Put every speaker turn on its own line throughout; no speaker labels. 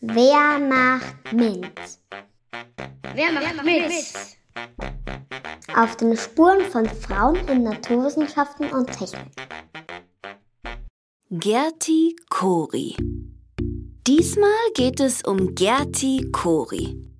Wer macht mit?
Wer macht mit?
Auf den Spuren von Frauen in Naturwissenschaften und Technik.
Gerti Kori. Diesmal geht es um Gerti Kori.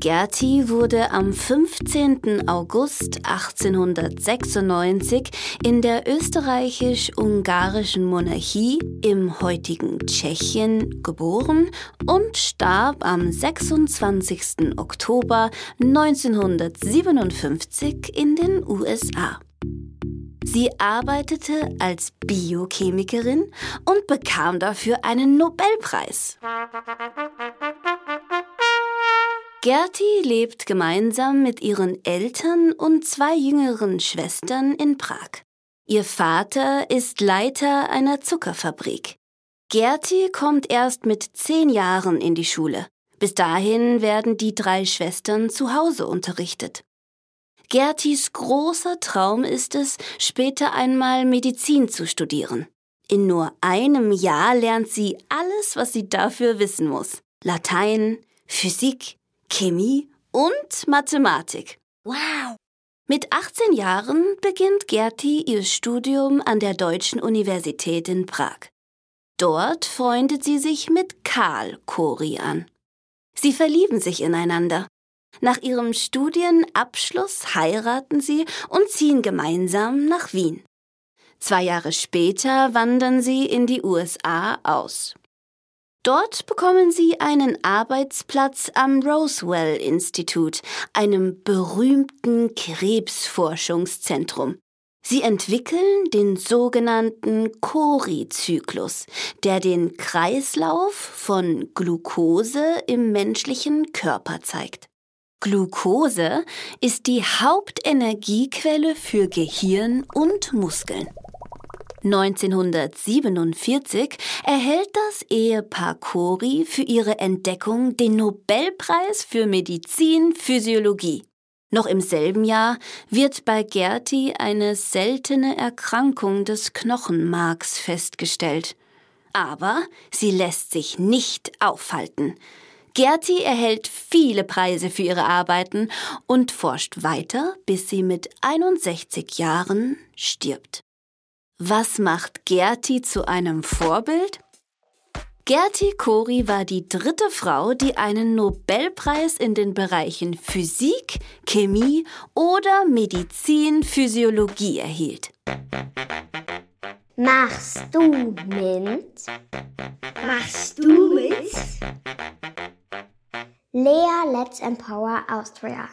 Gerti wurde am 15. August 1896 in der österreichisch-ungarischen Monarchie im heutigen Tschechien geboren und starb am 26. Oktober 1957 in den USA. Sie arbeitete als Biochemikerin und bekam dafür einen Nobelpreis. Gerti lebt gemeinsam mit ihren Eltern und zwei jüngeren Schwestern in Prag. Ihr Vater ist Leiter einer Zuckerfabrik. Gerti kommt erst mit zehn Jahren in die Schule. Bis dahin werden die drei Schwestern zu Hause unterrichtet. Gertis großer Traum ist es, später einmal Medizin zu studieren. In nur einem Jahr lernt sie alles, was sie dafür wissen muss. Latein, Physik, Chemie und Mathematik.
Wow!
Mit 18 Jahren beginnt Gerti ihr Studium an der Deutschen Universität in Prag. Dort freundet sie sich mit Karl Kori an. Sie verlieben sich ineinander. Nach ihrem Studienabschluss heiraten sie und ziehen gemeinsam nach Wien. Zwei Jahre später wandern sie in die USA aus. Dort bekommen sie einen Arbeitsplatz am Roswell Institut, einem berühmten Krebsforschungszentrum. Sie entwickeln den sogenannten Cori-Zyklus, der den Kreislauf von Glucose im menschlichen Körper zeigt. Glucose ist die Hauptenergiequelle für Gehirn und Muskeln. 1947 erhält das Ehepaar Cori für ihre Entdeckung den Nobelpreis für Medizin Physiologie. Noch im selben Jahr wird bei Gerti eine seltene Erkrankung des Knochenmarks festgestellt. Aber sie lässt sich nicht aufhalten. Gerti erhält viele Preise für ihre Arbeiten und forscht weiter, bis sie mit 61 Jahren stirbt. Was macht Gerti zu einem Vorbild? Gerti Kori war die dritte Frau, die einen Nobelpreis in den Bereichen Physik, Chemie oder Medizin, Physiologie erhielt.
Machst du mit?
Machst du mit?
Lea Let's Empower Austria.